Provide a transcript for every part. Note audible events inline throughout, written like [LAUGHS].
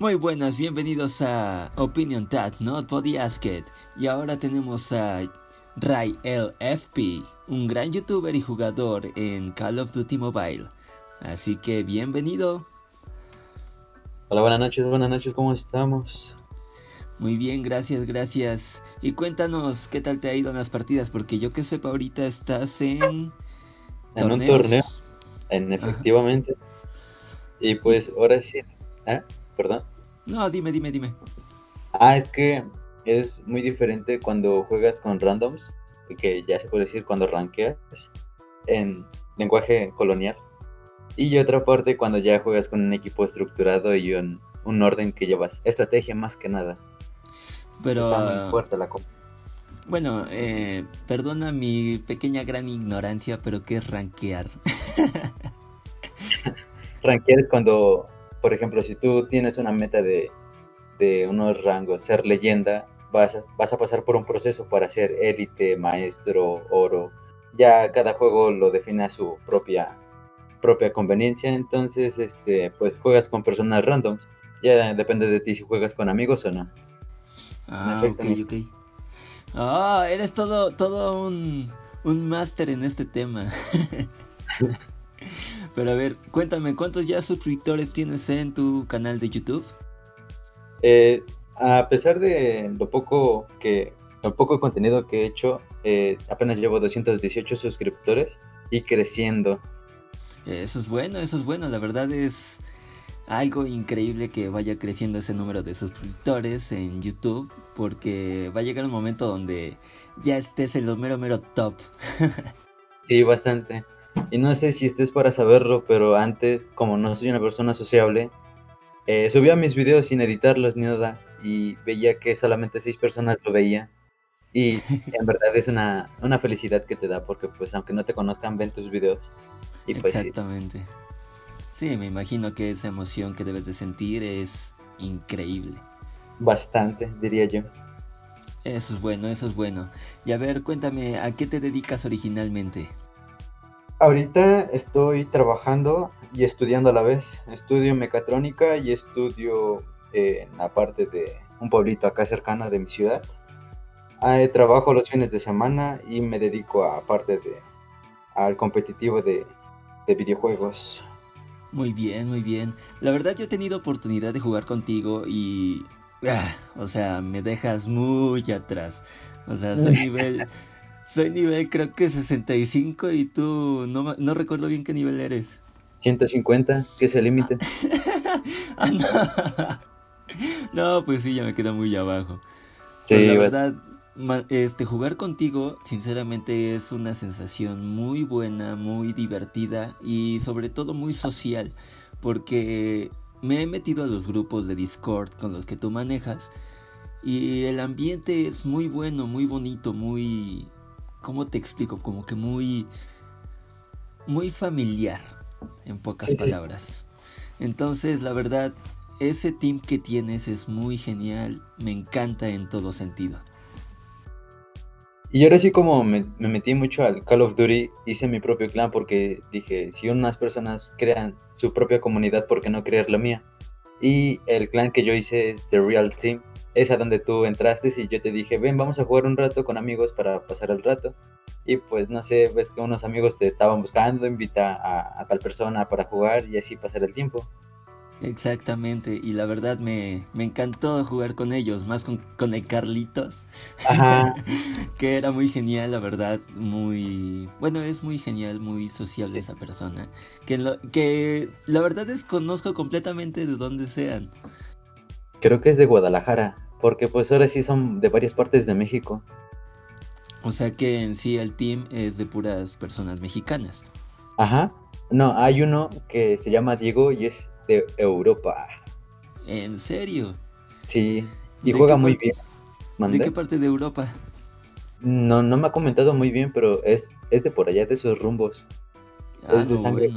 Muy buenas, bienvenidos a Opinion Tat, Not Body Asked. Y ahora tenemos a Ray LFP, un gran youtuber y jugador en Call of Duty Mobile. Así que bienvenido. Hola, buenas noches, buenas noches, ¿cómo estamos? Muy bien, gracias, gracias. Y cuéntanos qué tal te ha ido en las partidas, porque yo que sepa ahorita estás en... En un torneo, en efectivamente. Y pues ahora sí, ¿eh? ¿Perdón? No, dime, dime, dime. Ah, es que es muy diferente cuando juegas con randoms, que ya se puede decir cuando rankeas en lenguaje colonial. Y otra parte cuando ya juegas con un equipo estructurado y un, orden que llevas. Estrategia más que nada. Pero... Está muy fuerte la Bueno, eh, perdona mi pequeña gran ignorancia, pero ¿qué es rankear? [LAUGHS] rankear es cuando por ejemplo, si tú tienes una meta de, unos rangos, ser leyenda, vas a, vas a pasar por un proceso para ser élite, maestro, oro. Ya cada juego lo define a su propia, propia conveniencia, entonces este, pues juegas con personas randoms. Ya depende de ti si juegas con amigos o no. Ah, ok, ok. Ah, eres todo, todo un, un máster en este tema. [LAUGHS] Pero a ver, cuéntame, ¿cuántos ya suscriptores tienes en tu canal de YouTube? Eh, a pesar de lo poco que lo poco contenido que he hecho, eh, apenas llevo 218 suscriptores y creciendo. Eso es bueno, eso es bueno. La verdad es algo increíble que vaya creciendo ese número de suscriptores en YouTube, porque va a llegar un momento donde ya estés en lo mero mero top. [LAUGHS] sí, bastante. Y no sé si estés para saberlo, pero antes, como no soy una persona sociable, eh, subía mis videos sin editarlos ni nada y veía que solamente seis personas lo veían. Y [LAUGHS] en verdad es una, felicidad que te da porque pues aunque no te conozcan ven tus videos. Y pues, Exactamente. Sí. sí, me imagino que esa emoción que debes de sentir es increíble. Bastante, diría yo. Eso es bueno, eso es bueno. Y a ver, cuéntame, ¿a qué te dedicas originalmente? Ahorita estoy trabajando y estudiando a la vez. Estudio mecatrónica y estudio eh, en la parte de un pueblito acá cercana de mi ciudad. trabajo los fines de semana y me dedico a parte de al competitivo de, de videojuegos. Muy bien, muy bien. La verdad yo he tenido oportunidad de jugar contigo y... Ah, o sea, me dejas muy atrás. O sea, soy [LAUGHS] nivel... Soy nivel creo que 65 y tú no, no recuerdo bien qué nivel eres. 150, que es el límite. [LAUGHS] Ah, [LAUGHS] no. pues sí, ya me queda muy abajo. Sí, la verdad, este, jugar contigo, sinceramente, es una sensación muy buena, muy divertida y sobre todo muy social, porque me he metido a los grupos de Discord con los que tú manejas y el ambiente es muy bueno, muy bonito, muy ¿cómo te explico? Como que muy, muy familiar, en pocas palabras. Entonces, la verdad, ese team que tienes es muy genial, me encanta en todo sentido. Y ahora sí como me, metí mucho al Call of Duty, hice mi propio clan porque dije, si unas personas crean su propia comunidad, ¿por qué no crear la mía? Y el clan que yo hice es The Real Team, es a donde tú entraste y yo te dije, ven, vamos a jugar un rato con amigos para pasar el rato. Y pues no sé, ves que unos amigos te estaban buscando, invita a, tal persona para jugar y así pasar el tiempo. Exactamente, y la verdad me, encantó jugar con ellos, más con, con el Carlitos, [LAUGHS] que era muy genial, la verdad, muy, bueno, es muy genial, muy sociable esa persona, que, lo, que la verdad desconozco completamente de dónde sean. Creo que es de Guadalajara, porque pues ahora sí son de varias partes de México. O sea que en sí el team es de puras personas mexicanas. Ajá. No, hay uno que se llama Diego y es de Europa. ¿En serio? Sí, y juega muy bien. ¿De qué parte de Europa? No, no me ha comentado muy bien, pero es, es de por allá, de esos rumbos. Ah, es de sangre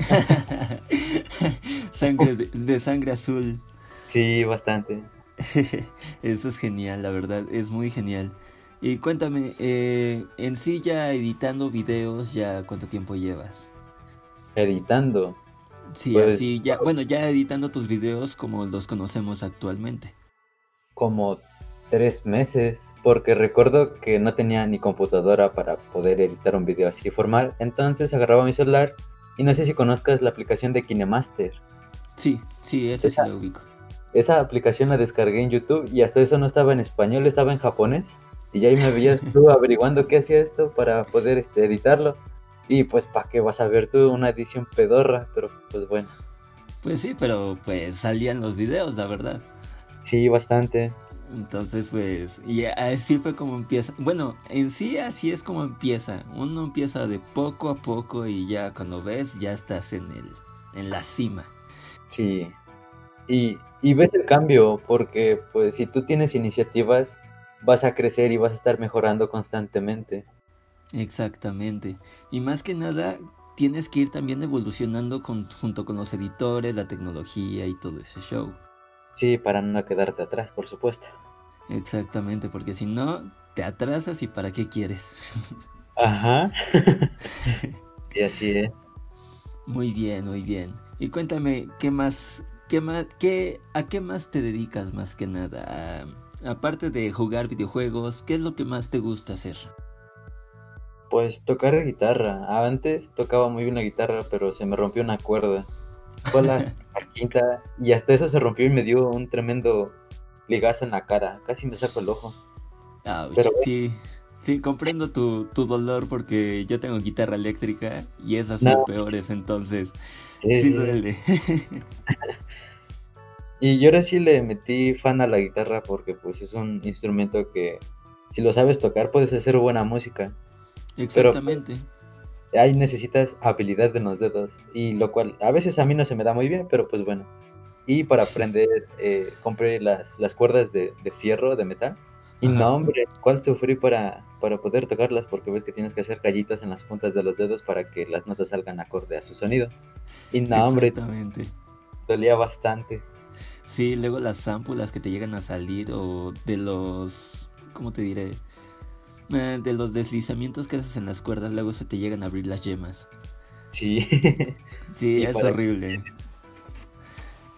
[LAUGHS] sangre de sangre azul. Sí, bastante. [LAUGHS] Eso es genial, la verdad, es muy genial. Y cuéntame, eh, en sí ya editando videos, ¿ya cuánto tiempo llevas? Editando. Sí, pues, así ya, bueno, ya editando tus videos como los conocemos actualmente. Como tres meses, porque recuerdo que no tenía ni computadora para poder editar un video así formal, entonces agarraba mi celular y no sé si conozcas la aplicación de KineMaster. Sí, sí, ese sí lo ubico. Esa aplicación la descargué en YouTube y hasta eso no estaba en español, estaba en japonés. Y ahí me veías tú [LAUGHS] averiguando qué hacía esto para poder este, editarlo. Y pues, ¿para qué vas a ver tú una edición pedorra? Pero pues bueno. Pues sí, pero pues salían los videos, la verdad. Sí, bastante. Entonces, pues, y así fue como empieza. Bueno, en sí así es como empieza. Uno empieza de poco a poco y ya cuando ves, ya estás en el, en la cima. Sí. Y, y ves el cambio, porque pues si tú tienes iniciativas, vas a crecer y vas a estar mejorando constantemente. Exactamente. Y más que nada, tienes que ir también evolucionando con, junto con los editores, la tecnología y todo ese show. Sí, para no quedarte atrás, por supuesto. Exactamente, porque si no, te atrasas y para qué quieres. [LAUGHS] Ajá. [LAUGHS] y así es. Muy bien, muy bien. Y cuéntame, ¿qué más, qué más, qué, a qué más te dedicas más que nada? aparte de jugar videojuegos, ¿qué es lo que más te gusta hacer? Pues tocar guitarra. Antes tocaba muy bien la guitarra, pero se me rompió una cuerda. Fue [LAUGHS] la, quinta y hasta eso se rompió y me dio un tremendo ligazo en la cara. Casi me saco el ojo. pero, sí, sí, comprendo tu, dolor porque yo tengo guitarra eléctrica y esas son peores, entonces sí, duele. [LAUGHS] y yo ahora sí le metí fan a la guitarra porque pues es un instrumento que si lo sabes tocar puedes hacer buena música. Exactamente ahí necesitas habilidad de los dedos, y lo cual a veces a mí no se me da muy bien, pero pues bueno. Y para aprender, eh, compré las, las cuerdas de, fierro, de metal. Y no, hombre, ¿cuál sufrí para, para poder tocarlas? Porque ves que tienes que hacer callitas en las puntas de los dedos para que las notas salgan acorde a su sonido. Y no, hombre, dolía bastante. Sí, luego las ámpulas que te llegan a salir o de los, ¿cómo te diré? Eh, de los deslizamientos que haces en las cuerdas, luego se te llegan a abrir las yemas. Sí. [LAUGHS] Sí, es horrible.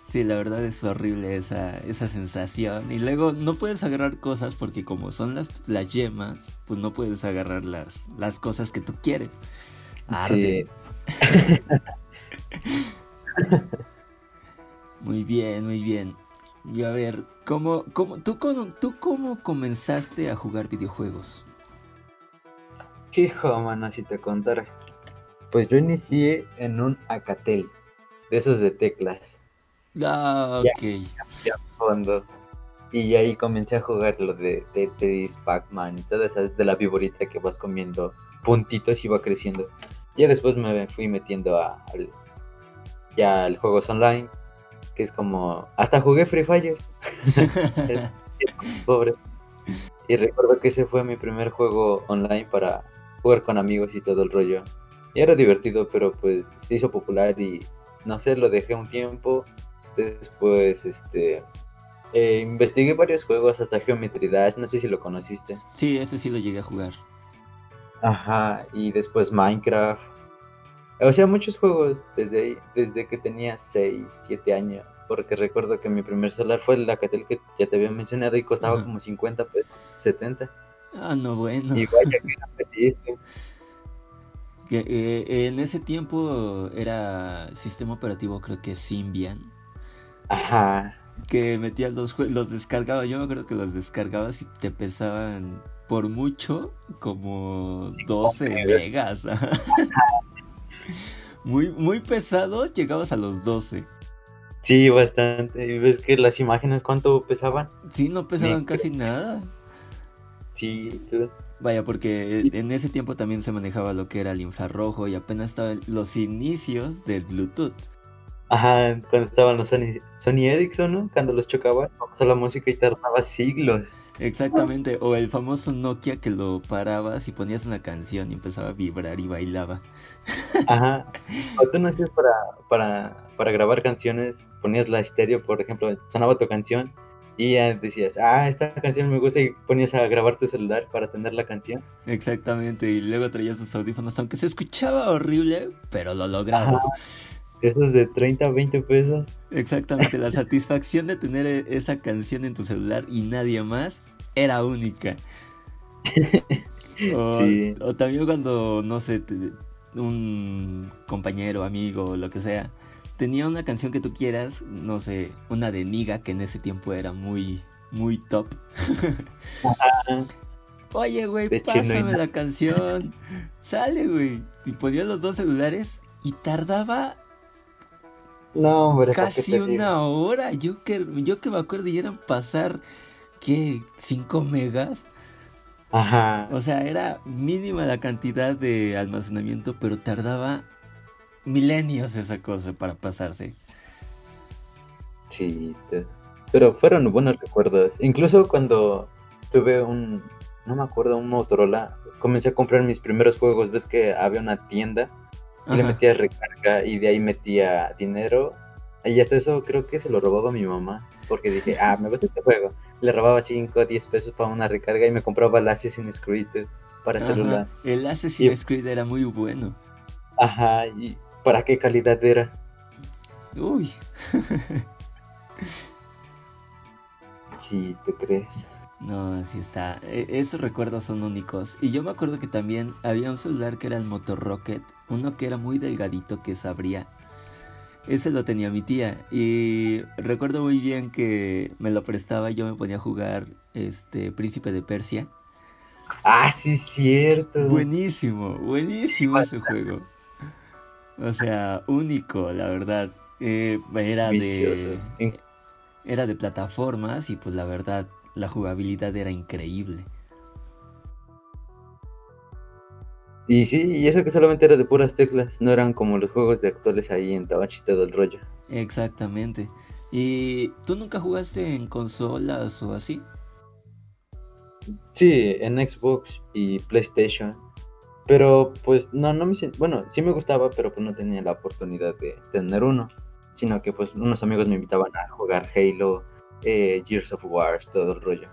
Sí, la verdad es horrible esa, esa sensación. Y luego no puedes agarrar cosas porque como son las, las yemas, pues no puedes agarrar las, las cosas que tú quieres. Sí. [LAUGHS] muy bien, muy bien. Y a ver, ¿cómo, cómo, tú, ¿tú cómo comenzaste a jugar videojuegos? Hijo, mano, si te contara. Pues yo inicié en un Acatel, de esos de teclas. Ah, ok. Ya, fondo. Y ahí comencé a jugar lo de Tetris, Pac-Man y todas esas de la viborita que vas comiendo puntitos y va creciendo. Ya después me fui metiendo a, al, ya al juegos online, que es como... Hasta jugué Free Fire. [LAUGHS] Pobre. Y recuerdo que ese fue mi primer juego online para jugar con amigos y todo el rollo. Y era divertido, pero pues se hizo popular y no sé, lo dejé un tiempo. Después, este, eh, investigué varios juegos hasta Geometry Dash, no sé si lo conociste. Sí, ese sí lo llegué a jugar. Ajá, y después Minecraft. O sea, muchos juegos desde, desde que tenía 6, 7 años. Porque recuerdo que mi primer celular fue el Acatel que ya te había mencionado y costaba como 50 pesos, 70. Ah, no, bueno. Igual que que, eh, en ese tiempo era sistema operativo, creo que Symbian. Ajá. Que metías los juegos, los descargabas. Yo me acuerdo que los descargabas y te pesaban por mucho como 12 megas. [LAUGHS] muy, muy pesado, llegabas a los 12. Sí, bastante. ¿Y ves que las imágenes cuánto pesaban? Sí, no pesaban casi nada. Sí, Vaya, porque en ese tiempo también se manejaba lo que era el infrarrojo y apenas estaban los inicios del Bluetooth. Ajá, cuando estaban los Sony, Sony Ericsson, ¿no? Cuando los chocaban, a la música y tardaba siglos. Exactamente, o el famoso Nokia que lo parabas y ponías una canción y empezaba a vibrar y bailaba. Ajá, [LAUGHS] o tú no hacías para, para, para grabar canciones, ponías la estéreo, por ejemplo, sonaba tu canción y ya decías, ah, esta canción me gusta y ponías a grabar tu celular para tener la canción. Exactamente, y luego traías tus audífonos, aunque se escuchaba horrible, pero lo lograbas. Esos de 30 a 20 pesos. Exactamente, la satisfacción de tener e, esa canción en tu celular y nadie más era única. [LAUGHS] O, sí. o también cuando, no sé, un compañero, amigo, lo que sea, tenía una canción que tú quieras, no sé, una de Niga, que en ese tiempo era muy, muy top. [LAUGHS] Oye, güey, pásame la canción. Sale, güey. Y ponía los dos celulares y tardaba no, hombre, casi una hora. Yo que, yo que me acuerdo y eran pasar, ¿qué? ¿5 megas? Ajá. O sea, era mínima la cantidad de almacenamiento, pero tardaba milenios esa cosa para pasarse. Sí, pero fueron buenos recuerdos. Incluso cuando tuve un, no me acuerdo, un Motorola, comencé a comprar mis primeros juegos. Ves que había una tienda y le metía recarga y de ahí metía dinero. Y hasta eso creo que se lo robaba mi mamá. Porque dije, [LAUGHS] ah, me gusta este juego. Le robaba 5 o 10 pesos para una recarga y me compraba el Assassin's Creed para celular. El Assassin's Creed era muy bueno. Ajá, y ¿para qué calidad era? Uy. [LAUGHS] sí, ¿te crees? No, así está. E, esos recuerdos son únicos. Y yo me acuerdo que también había un celular que era el Motor Rocket, uno que era muy delgadito que se abría. Ese lo tenía mi tía y recuerdo muy bien que me lo prestaba y yo me ponía a jugar este Príncipe de Persia. Ah, sí, cierto. Buenísimo, buenísimo ese juego. O sea, único, la verdad. Eh, era de era de plataformas y pues la verdad la jugabilidad era increíble. Y sí, y eso que solamente era de puras teclas, no eran como los juegos de actuales ahí en Tabachito del rollo. Exactamente. ¿Y tú nunca jugaste en consolas o así? Sí, en Xbox y PlayStation. Pero pues no, no me bueno, sí me gustaba, pero pues no tenía la oportunidad de tener uno. Sino que pues unos amigos me invitaban a jugar Halo, eh, Gears of War, todo el rollo.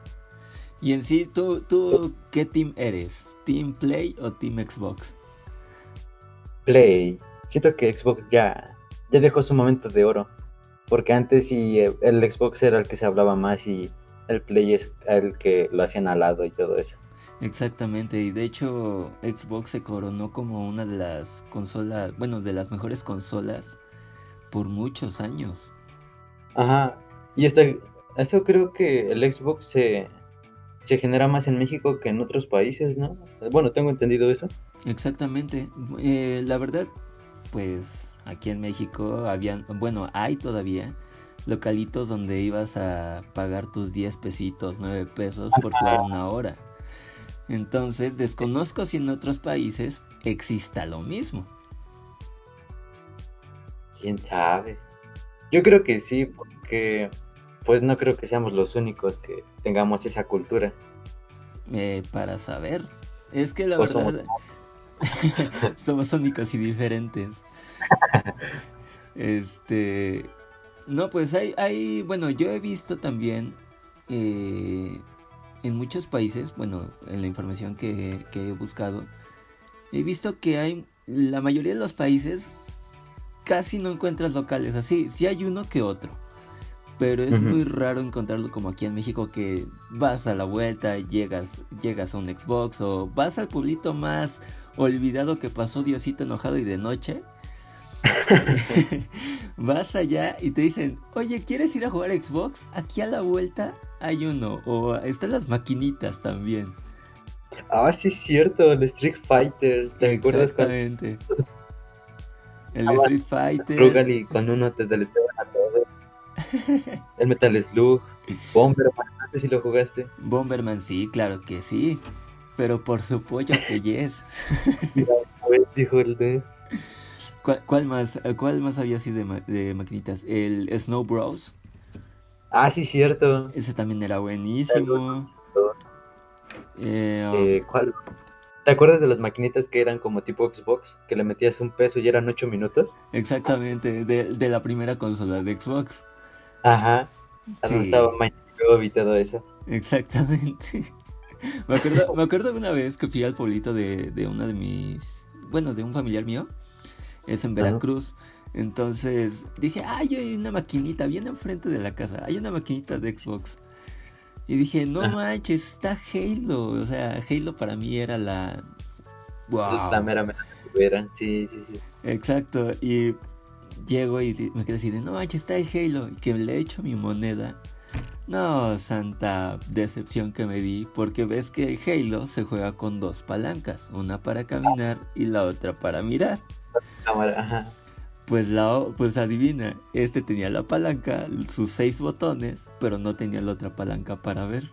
Y en sí, ¿tú, ¿tú qué team eres? ¿Team Play o Team Xbox? Play. Siento que Xbox ya, ya dejó su momento de oro. Porque antes sí, eh, el Xbox era el que se hablaba más y el Play es el que lo hacían al lado y todo eso. Exactamente, y de hecho Xbox se coronó como una de las consolas, bueno, de las mejores consolas por muchos años. Ajá, y esta, eso creo que el Xbox se, se genera más en México que en otros países, ¿no? Bueno, tengo entendido eso. Exactamente. Eh, la verdad, pues aquí en México habían, bueno, hay todavía localitos donde ibas a pagar tus 10 pesitos, 9 pesos por jugar una hora. Entonces, desconozco si en otros países exista lo mismo. ¿Quién sabe? Yo creo que sí, porque pues no creo que seamos los únicos que tengamos esa cultura. Eh, para saber. Es que la verdad [LAUGHS] somos... únicos y diferentes. este, no, pues hay, hay, bueno, yo he visto también eh, en muchos países, bueno, en la información que, que he buscado, he visto que hay, la mayoría de los países casi no encuentras locales así, sí hay uno que otro pero es muy raro encontrarlo como aquí en México que vas a la vuelta, llegas, llegas a un Xbox o vas al pueblito más olvidado que pasó Diosito enojado y de noche. [LAUGHS] vas allá y te dicen, oye, ¿quieres ir a jugar Xbox? Aquí a la vuelta hay uno. O están las maquinitas también. Ah, sí es cierto, el Street Fighter. ¿Te acuerdas? Exactamente. El Street Fighter. y cuando uno te a todo el Metal Slug, Bomberman, no sé si lo jugaste. Bomberman, sí, claro que sí. Pero por su pollo que yes. de. ¿Cuál, más, ¿Cuál más había así de, de maquinitas? ¿El Snow Bros? Ah, sí, cierto. Ese también era buenísimo. Eh, eh, ¿Cuál? ¿Te acuerdas de las maquinitas que eran como tipo Xbox? Que le metías un peso y eran ocho minutos. Exactamente, de, de la primera consola de Xbox. Ajá. Sí. estaba y todo eso. Exactamente. [LAUGHS] me, acuerdo, me acuerdo una vez que fui al pueblito de, de una de mis. Bueno, de un familiar mío. Es en Veracruz. Entonces dije, ay, hay una maquinita bien enfrente de la casa, hay una maquinita de Xbox. Y dije, no manches, está Halo. O sea, Halo para mí era la... Wow. La mera mera sí, sí, sí. Exacto, y llego y me quedé así de, no manches, está el Halo. Y que le echo mi moneda. No, santa decepción que me di, porque ves que el Halo se juega con dos palancas, una para caminar y la otra para mirar. Ajá. Pues, la, pues adivina, este tenía la palanca, sus seis botones, pero no tenía la otra palanca para ver.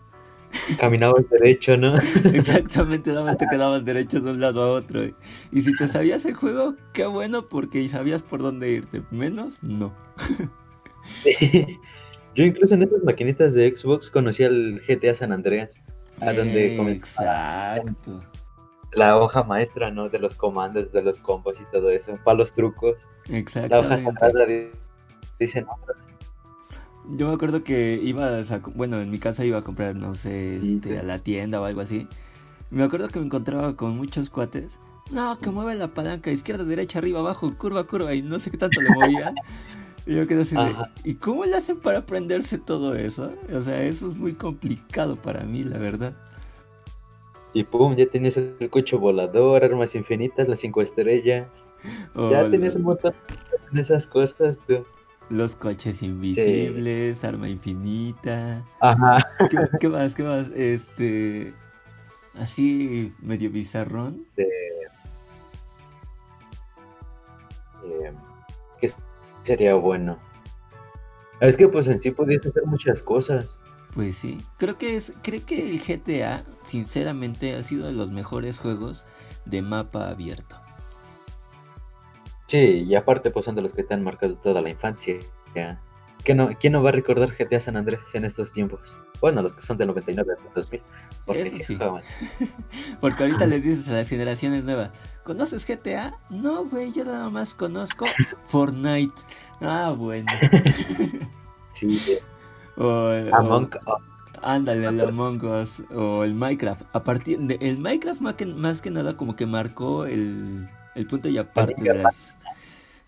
Caminabas derecho, ¿no? [LAUGHS] Exactamente, nada más te quedabas derecho de un lado a otro. Y si te sabías el juego, qué bueno, porque sabías por dónde irte. Menos, no. [LAUGHS] Yo incluso en estas maquinitas de Xbox conocí al GTA San Andreas. A donde Exacto la hoja maestra, ¿no? De los comandos, de los combos y todo eso, para los trucos. Exacto. La hoja sagrada dicen Yo me acuerdo que iba a, bueno, en mi casa iba a comprar, no sé, este, a la tienda o algo así. Me acuerdo que me encontraba con muchos cuates. No, que mueve la palanca izquierda, derecha, arriba, abajo, curva, curva, y no sé qué tanto le movían. y yo quedé así de, ¿y cómo le hacen para aprenderse todo eso? O sea, eso es muy complicado para mí, la verdad. Y pum, ya tienes el coche volador, armas infinitas, las cinco estrellas. ya tienes un montón de esas cosas, tú. Los coches invisibles, arma infinita. Ajá. ¿Qué, más? ¿Qué más? Este. Así medio bizarrón. De... ¿Qué sería bueno? Es que pues en sí podías hacer muchas cosas. Pues sí, creo que es, creo que el GTA, sinceramente, ha sido de los mejores juegos de mapa abierto. Sí, y aparte pues son de los que te han marcado toda la infancia. no, ¿Quién no va a recordar GTA San Andrés en estos tiempos? Bueno, los que son del 99 al 2000. Porque, Eso sí. [LAUGHS] porque ahorita les dices a las generaciones nuevas, ¿conoces GTA? No, güey, yo nada más conozco [LAUGHS] Fortnite. Ah, bueno. [LAUGHS] sí, o, Among Ándale, el Among Us o el Minecraft. A partir de el Minecraft más que, más que nada como que marcó el, el punto y aparte de las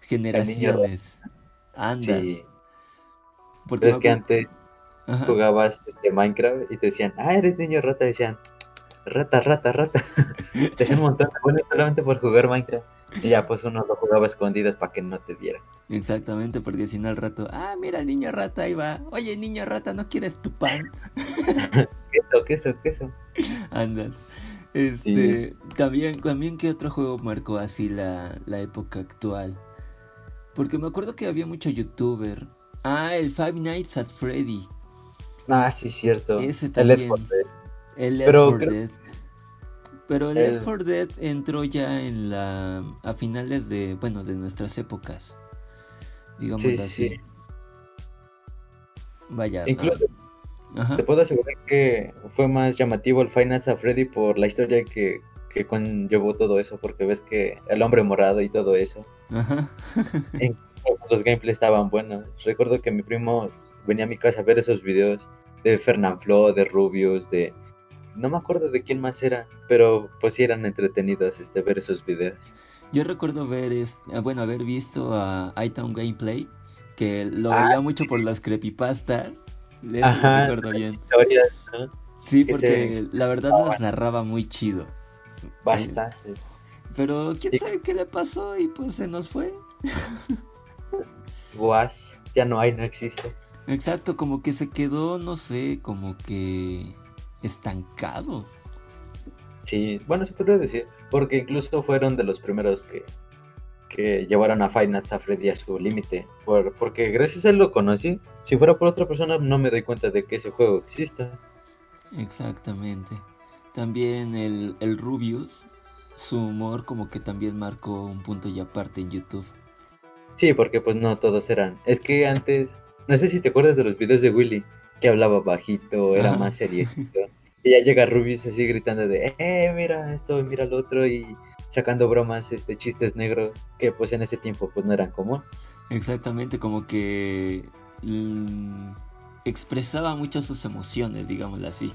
generaciones. Andas. Sí. Porque es que antes jugabas este Minecraft y te decían, ah, eres niño rata, decían, rata, rata, rata. [LAUGHS] te hacían un montón de bueno solamente por jugar Minecraft. Y ya pues uno lo jugaba escondidas para que no te vieran. Exactamente, porque si no al rato, ah, mira el niño rata ahí va. Oye, niño rata, ¿no quieres tu pan? [LAUGHS] queso, queso, queso. [LAUGHS] Andas. Este, también, también qué otro juego marcó así la, la época actual. Porque me acuerdo que había mucho youtuber. Ah, el Five Nights at Freddy. Ah, sí, cierto. Ese también. El Left 4 Dead. Pero el Left 4 Dead entró ya en la a finales de, bueno, de nuestras épocas. Digamos así. Vaya. Incluso te puedo asegurar que fue más llamativo el Final a Freddy por la historia que, que conllevó todo eso, porque ves que el hombre morado y todo eso. Ajá. [LAUGHS] los gameplays estaban buenos. Recuerdo que mi primo venía a mi casa a ver esos videos de Fernanfloo, de Rubius, de no me acuerdo de quién más era, pero pues sí eran entretenidos este, ver esos videos. Yo recuerdo ver, este, bueno, haber visto a iTown Gameplay, que lo ah, veía mucho por las creepypastas. Ajá, recuerdo bien. Sí, porque la verdad las narraba muy chido. Bastante. pero quién sabe qué le pasó y pues se nos fue. [LAUGHS] Guas, ya no hay, no existe. Exacto, como que se quedó, no sé, como que estancado. Sí, bueno, se podría decir, porque incluso fueron de los primeros que, que llevaron a Final a Freddy a su límite, por, porque gracias a él lo conocí. Si fuera por otra persona no me doy cuenta de que ese juego exista. Exactamente. También el, el Rubius, su humor como que también marcó un punto y aparte en YouTube. Sí, porque pues no todos eran. Es que antes, no sé si te acuerdas de los videos de Willy, que hablaba bajito, era más serio. Y ya llega Rubius así gritando de, eh, mira esto, mira lo otro, y sacando bromas, este, chistes negros, que pues en ese tiempo pues no eran común. Exactamente, como que mm, expresaba mucho sus emociones, digámoslo así.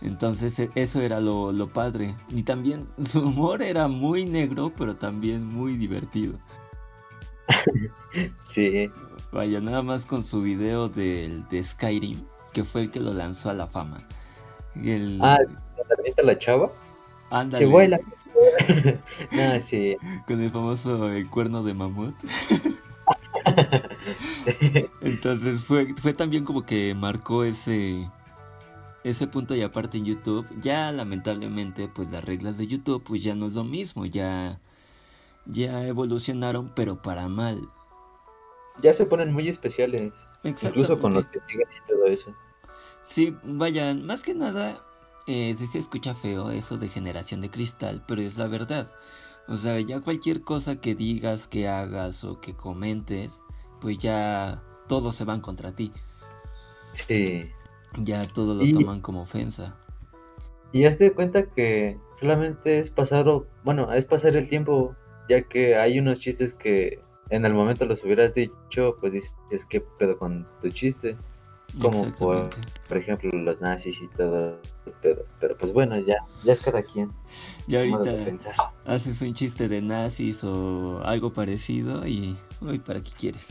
Entonces e, eso era lo, lo padre. Y también su humor era muy negro, pero también muy divertido. [LAUGHS] sí. Vaya, nada más con su video del, de Skyrim, que fue el que lo lanzó a la fama. El... Ah, ¿la la chava? Ándale. Se vuela. [LAUGHS] no, sí. Con el famoso el cuerno de mamut. [LAUGHS] Entonces fue, fue también como que marcó ese, ese punto y aparte en YouTube. Ya lamentablemente pues las reglas de YouTube pues ya no es lo mismo, ya, ya evolucionaron pero para mal. Ya se ponen muy especiales. Incluso con los que y todo eso. Sí, vaya, más que nada, eh, sí se escucha feo eso de generación de cristal, pero es la verdad. O sea, ya cualquier cosa que digas, que hagas o que comentes, pues ya todos se van contra ti. Sí. Ya todo lo toman como ofensa. Y hazte cuenta que solamente es pasar, bueno, es pasar el tiempo, ya que hay unos chistes que en el momento los hubieras dicho, pues dices, ¿qué pedo con tu chiste? Como por, por, ejemplo los nazis y todo, pero, pero pues bueno, ya, ya es cada quien. Ya ahorita haces un chiste de nazis o algo parecido y, uy, ¿para qué quieres?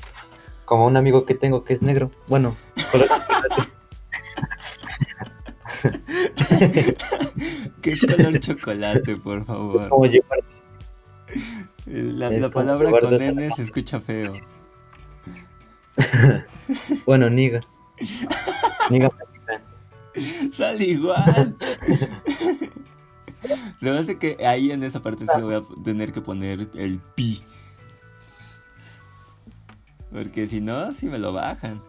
Como un amigo que tengo que es negro, bueno, [LAUGHS] ¿Qué es color chocolate, por favor? La, la palabra con N se escucha feo. [LAUGHS] bueno, niga. Niga Sale igual. Se me hace que ahí en esa parte sí voy a tener que poner el pi. Porque si no, si me lo bajan.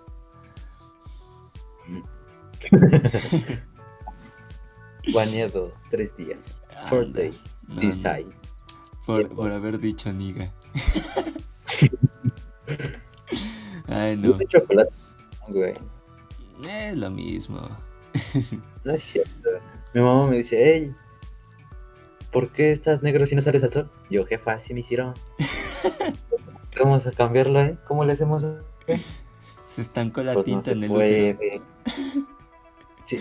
Baneado tres días. Four days. Por, por haber dicho niga. [LAUGHS] Ay, no. chocolate, güey. Es lo mismo. no es cierto. Mi mamá me dice, hey, ¿por qué estás negro si no sales al sol? Yo, jefa, así me hicieron. [LAUGHS] Vamos a cambiarlo, ¿eh? ¿Cómo le hacemos? Se estancó la pues tinta en el puede. [LAUGHS] Sí.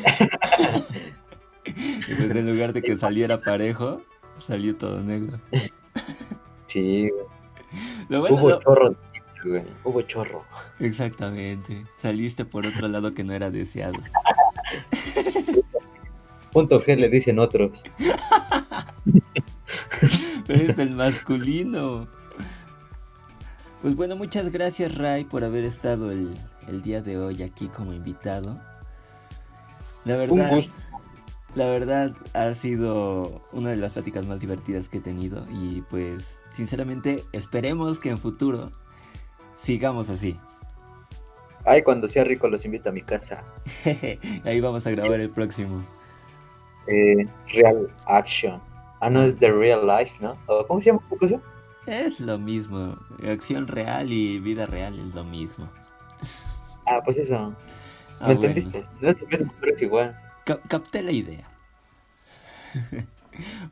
y pues en lugar de que saliera parejo, salió todo negro. [LAUGHS] Sí, güey. Hubo chorro, güey. Hubo chorro. Exactamente. Saliste por otro lado que no era deseado. Punto G le dicen otros. Pero es el masculino. Pues bueno, muchas gracias Ray por haber estado el, el día de hoy aquí como invitado. La verdad, la verdad ha sido una de las pláticas más divertidas que he tenido y pues sinceramente esperemos que en futuro sigamos así. Ay, cuando sea rico los invito a mi casa. [LAUGHS] Ahí vamos a grabar el próximo. Eh, real Action. Ah, no, es The Real Life, ¿no? ¿Cómo se llama esa cosa? Es lo mismo. Acción real y vida real es lo mismo. [LAUGHS] Ah, pues eso. Ah, ¿Me entendiste? No es igual. capté la idea. [LAUGHS]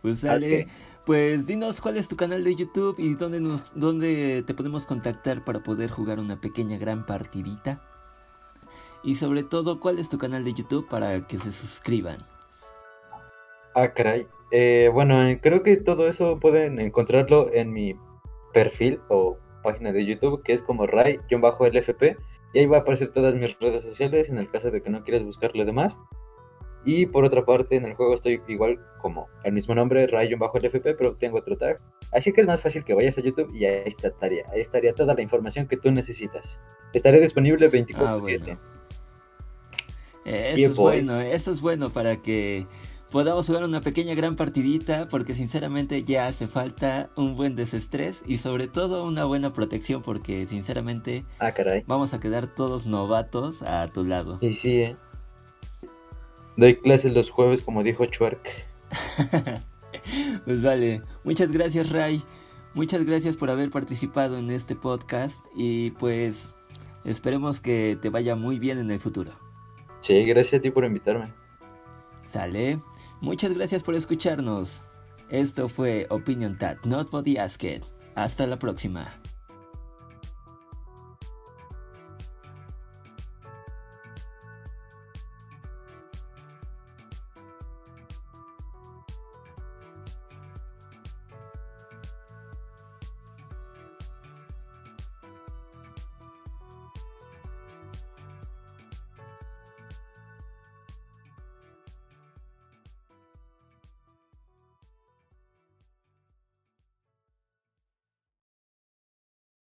pues sale. Pues dinos cuál es tu canal de YouTube y dónde, nos, dónde te podemos contactar para poder jugar una pequeña gran partidita. Y sobre todo, ¿cuál es tu canal de YouTube para que se suscriban? Ah, caray. Eh, bueno, eh, creo que todo eso pueden encontrarlo en mi perfil o página de YouTube, que es como Ray-LFP. Y ahí va a aparecer todas mis redes sociales en el caso de que no quieras buscar lo demás. Y por otra parte, en el juego estoy igual como el mismo nombre, Ray-LFP, pero tengo otro tag. Así que es más fácil que vayas a YouTube y ahí estaría, ahí estaría toda la información que tú necesitas. Estaré disponible 24/7. Ah, eso es bueno, eso es bueno para que podamos jugar una pequeña gran partidita porque sinceramente ya hace falta un buen desestrés y sobre todo una buena protección porque sinceramente ah, vamos a quedar todos novatos a tu lado. Y sí, ¿eh? Doy clases los jueves como dijo Chuerk. [LAUGHS] pues vale, muchas gracias Ray, muchas gracias por haber participado en este podcast y pues esperemos que te vaya muy bien en el futuro. Sí, gracias a ti por invitarme. Sale. Muchas gracias por escucharnos. Esto fue Opinion Tat, Not Body Asked. Hasta la próxima.